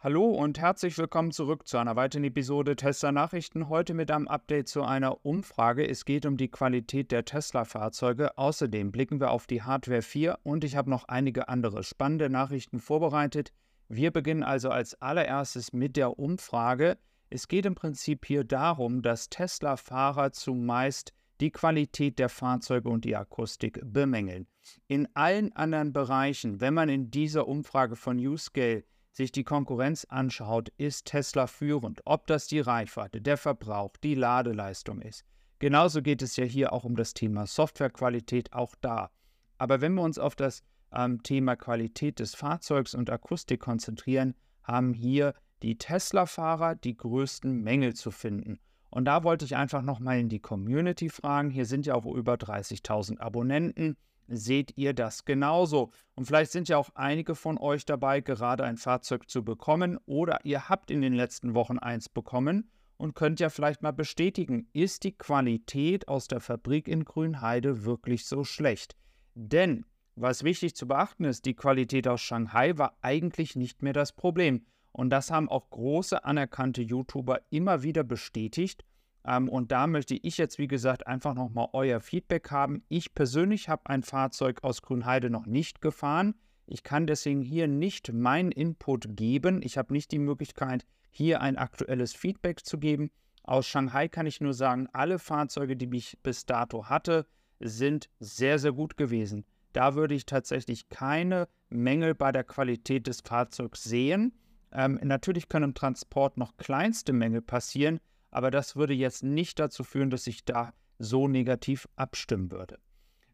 Hallo und herzlich willkommen zurück zu einer weiteren Episode Tesla Nachrichten. Heute mit einem Update zu einer Umfrage. Es geht um die Qualität der Tesla-Fahrzeuge. Außerdem blicken wir auf die Hardware 4 und ich habe noch einige andere spannende Nachrichten vorbereitet. Wir beginnen also als allererstes mit der Umfrage. Es geht im Prinzip hier darum, dass Tesla-Fahrer zumeist die Qualität der Fahrzeuge und die Akustik bemängeln. In allen anderen Bereichen, wenn man in dieser Umfrage von Uscale sich die Konkurrenz anschaut, ist Tesla führend. Ob das die Reichweite, der Verbrauch, die Ladeleistung ist. Genauso geht es ja hier auch um das Thema Softwarequalität, auch da. Aber wenn wir uns auf das ähm, Thema Qualität des Fahrzeugs und Akustik konzentrieren, haben hier die Tesla-Fahrer die größten Mängel zu finden. Und da wollte ich einfach nochmal in die Community fragen. Hier sind ja auch über 30.000 Abonnenten seht ihr das genauso. Und vielleicht sind ja auch einige von euch dabei, gerade ein Fahrzeug zu bekommen oder ihr habt in den letzten Wochen eins bekommen und könnt ja vielleicht mal bestätigen, ist die Qualität aus der Fabrik in Grünheide wirklich so schlecht? Denn was wichtig zu beachten ist, die Qualität aus Shanghai war eigentlich nicht mehr das Problem. Und das haben auch große anerkannte YouTuber immer wieder bestätigt. Ähm, und da möchte ich jetzt, wie gesagt, einfach nochmal euer Feedback haben. Ich persönlich habe ein Fahrzeug aus Grünheide noch nicht gefahren. Ich kann deswegen hier nicht meinen Input geben. Ich habe nicht die Möglichkeit, hier ein aktuelles Feedback zu geben. Aus Shanghai kann ich nur sagen, alle Fahrzeuge, die ich bis dato hatte, sind sehr, sehr gut gewesen. Da würde ich tatsächlich keine Mängel bei der Qualität des Fahrzeugs sehen. Ähm, natürlich können im Transport noch kleinste Mängel passieren, aber das würde jetzt nicht dazu führen, dass ich da so negativ abstimmen würde.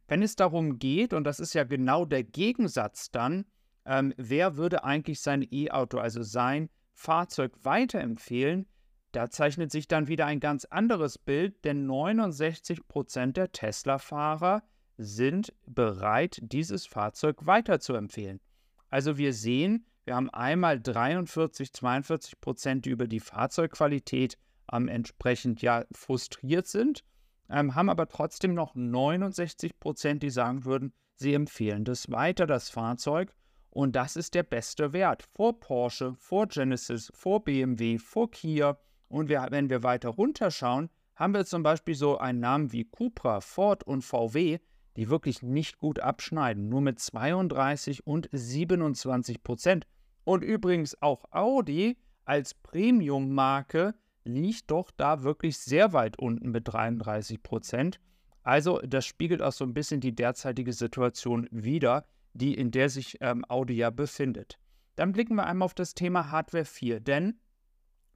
Wenn es darum geht, und das ist ja genau der Gegensatz dann, ähm, wer würde eigentlich sein E-Auto, also sein Fahrzeug weiterempfehlen, da zeichnet sich dann wieder ein ganz anderes Bild, denn 69% der Tesla-Fahrer sind bereit, dieses Fahrzeug weiterzuempfehlen. Also wir sehen, wir haben einmal 43, 42 Prozent, die über die Fahrzeugqualität ähm, entsprechend ja frustriert sind, ähm, haben aber trotzdem noch 69 Prozent, die sagen würden, sie empfehlen das weiter, das Fahrzeug. Und das ist der beste Wert. Vor Porsche, vor Genesis, vor BMW, vor Kia. Und wir, wenn wir weiter runterschauen, haben wir zum Beispiel so einen Namen wie Cupra, Ford und VW, die wirklich nicht gut abschneiden, nur mit 32 und 27 Prozent. Und übrigens auch Audi als Premium-Marke liegt doch da wirklich sehr weit unten mit 33 Prozent. Also das spiegelt auch so ein bisschen die derzeitige Situation wider, die in der sich ähm, Audi ja befindet. Dann blicken wir einmal auf das Thema Hardware 4, denn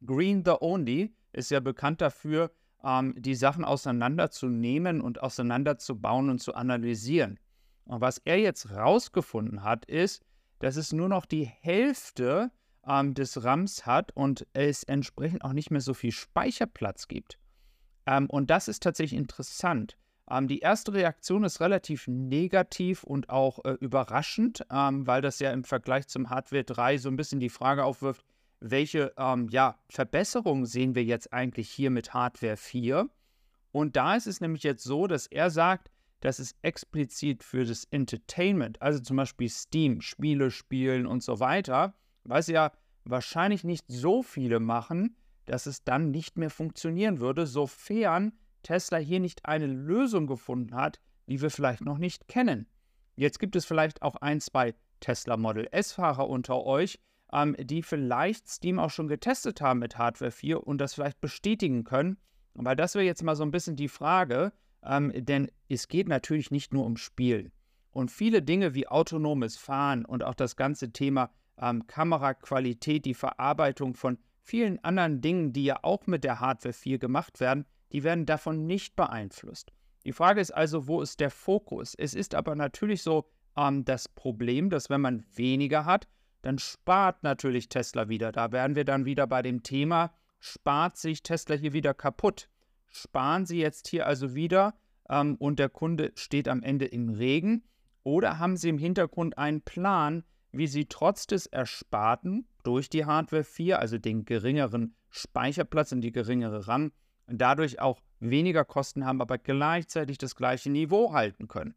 Green the Only ist ja bekannt dafür, ähm, die Sachen auseinanderzunehmen und auseinanderzubauen und zu analysieren. Und was er jetzt rausgefunden hat, ist, dass es nur noch die Hälfte ähm, des RAMs hat und es entsprechend auch nicht mehr so viel Speicherplatz gibt. Ähm, und das ist tatsächlich interessant. Ähm, die erste Reaktion ist relativ negativ und auch äh, überraschend, ähm, weil das ja im Vergleich zum Hardware 3 so ein bisschen die Frage aufwirft, welche ähm, ja, Verbesserungen sehen wir jetzt eigentlich hier mit Hardware 4? Und da ist es nämlich jetzt so, dass er sagt, dass es explizit für das Entertainment, also zum Beispiel Steam, Spiele spielen und so weiter, was ja wahrscheinlich nicht so viele machen, dass es dann nicht mehr funktionieren würde, sofern Tesla hier nicht eine Lösung gefunden hat, die wir vielleicht noch nicht kennen. Jetzt gibt es vielleicht auch ein, zwei Tesla Model S-Fahrer unter euch, ähm, die vielleicht Steam auch schon getestet haben mit Hardware 4 und das vielleicht bestätigen können. Weil das wäre jetzt mal so ein bisschen die Frage, ähm, denn es geht natürlich nicht nur um Spiel. Und viele Dinge wie autonomes Fahren und auch das ganze Thema ähm, Kameraqualität, die Verarbeitung von vielen anderen Dingen, die ja auch mit der Hardware 4 gemacht werden, die werden davon nicht beeinflusst. Die Frage ist also, wo ist der Fokus? Es ist aber natürlich so ähm, das Problem, dass wenn man weniger hat, dann spart natürlich Tesla wieder. Da wären wir dann wieder bei dem Thema, spart sich Tesla hier wieder kaputt? Sparen Sie jetzt hier also wieder ähm, und der Kunde steht am Ende im Regen? Oder haben Sie im Hintergrund einen Plan, wie sie trotz des Ersparten durch die Hardware 4, also den geringeren Speicherplatz und die geringere RAM, dadurch auch weniger Kosten haben, aber gleichzeitig das gleiche Niveau halten können.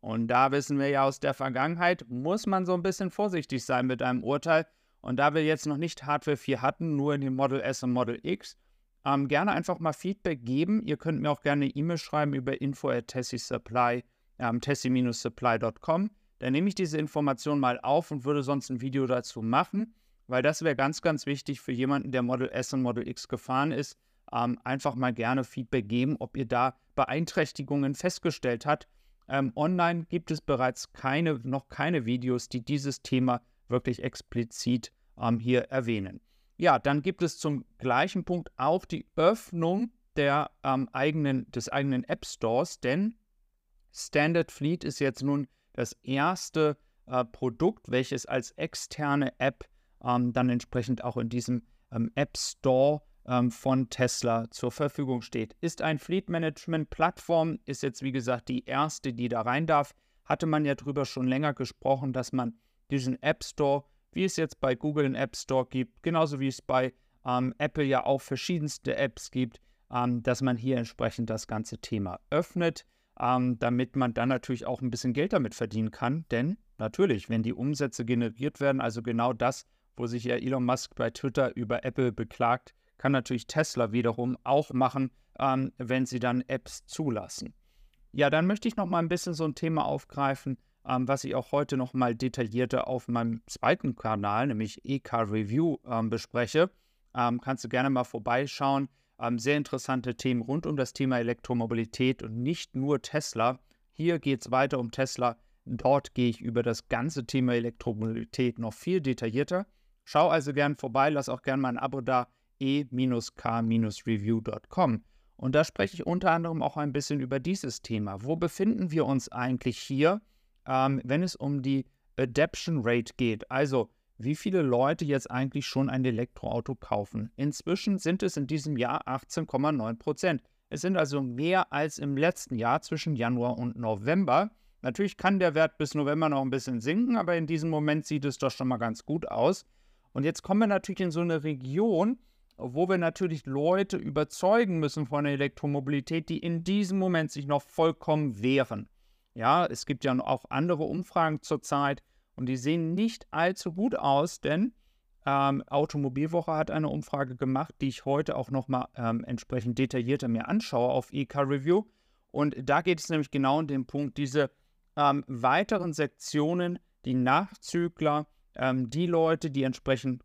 Und da wissen wir ja aus der Vergangenheit, muss man so ein bisschen vorsichtig sein mit einem Urteil. Und da wir jetzt noch nicht Hardware 4 hatten, nur in den Model S und Model X, ähm, gerne einfach mal Feedback geben. Ihr könnt mir auch gerne eine E-Mail schreiben über info at tessie-supply, ähm, tessie-supply.com. Dann nehme ich diese Information mal auf und würde sonst ein Video dazu machen, weil das wäre ganz, ganz wichtig für jemanden, der Model S und Model X gefahren ist. Ähm, einfach mal gerne Feedback geben, ob ihr da Beeinträchtigungen festgestellt habt. Ähm, online gibt es bereits keine, noch keine Videos, die dieses Thema wirklich explizit ähm, hier erwähnen. Ja, dann gibt es zum gleichen Punkt auch die Öffnung der, ähm, eigenen, des eigenen App Stores, denn Standard Fleet ist jetzt nun das erste äh, Produkt, welches als externe App ähm, dann entsprechend auch in diesem ähm, App Store ähm, von Tesla zur Verfügung steht. Ist ein Fleet Management Plattform, ist jetzt wie gesagt die erste, die da rein darf. Hatte man ja drüber schon länger gesprochen, dass man diesen App Store, wie es jetzt bei Google einen App Store gibt, genauso wie es bei ähm, Apple ja auch verschiedenste Apps gibt, ähm, dass man hier entsprechend das ganze Thema öffnet, ähm, damit man dann natürlich auch ein bisschen Geld damit verdienen kann. Denn natürlich, wenn die Umsätze generiert werden, also genau das, wo sich ja Elon Musk bei Twitter über Apple beklagt, kann natürlich Tesla wiederum auch machen, ähm, wenn sie dann Apps zulassen. Ja, dann möchte ich noch mal ein bisschen so ein Thema aufgreifen, ähm, was ich auch heute noch mal detaillierter auf meinem zweiten Kanal, nämlich EK Review, ähm, bespreche. Ähm, kannst du gerne mal vorbeischauen. Ähm, sehr interessante Themen rund um das Thema Elektromobilität und nicht nur Tesla. Hier geht es weiter um Tesla. Dort gehe ich über das ganze Thema Elektromobilität noch viel detaillierter. Schau also gern vorbei, lass auch gern mal ein Abo da, e-k-review.com. Und da spreche ich unter anderem auch ein bisschen über dieses Thema. Wo befinden wir uns eigentlich hier, ähm, wenn es um die Adaption Rate geht? Also, wie viele Leute jetzt eigentlich schon ein Elektroauto kaufen? Inzwischen sind es in diesem Jahr 18,9 Prozent. Es sind also mehr als im letzten Jahr zwischen Januar und November. Natürlich kann der Wert bis November noch ein bisschen sinken, aber in diesem Moment sieht es doch schon mal ganz gut aus. Und jetzt kommen wir natürlich in so eine Region, wo wir natürlich Leute überzeugen müssen von der Elektromobilität, die in diesem Moment sich noch vollkommen wehren. Ja, es gibt ja auch andere Umfragen zurzeit und die sehen nicht allzu gut aus, denn ähm, Automobilwoche hat eine Umfrage gemacht, die ich heute auch nochmal ähm, entsprechend detaillierter mir anschaue auf EK Review. Und da geht es nämlich genau um den Punkt, diese ähm, weiteren Sektionen, die Nachzügler, ähm, die Leute, die entsprechend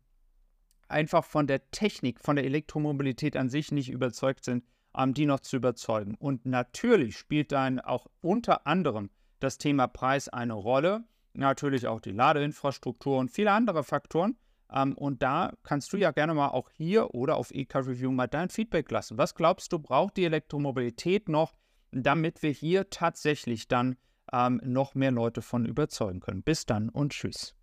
einfach von der Technik, von der Elektromobilität an sich nicht überzeugt sind, ähm, die noch zu überzeugen. Und natürlich spielt dann auch unter anderem das Thema Preis eine Rolle, natürlich auch die Ladeinfrastruktur und viele andere Faktoren. Ähm, und da kannst du ja gerne mal auch hier oder auf EK Review mal dein Feedback lassen. Was glaubst du, braucht die Elektromobilität noch, damit wir hier tatsächlich dann ähm, noch mehr Leute von überzeugen können? Bis dann und tschüss.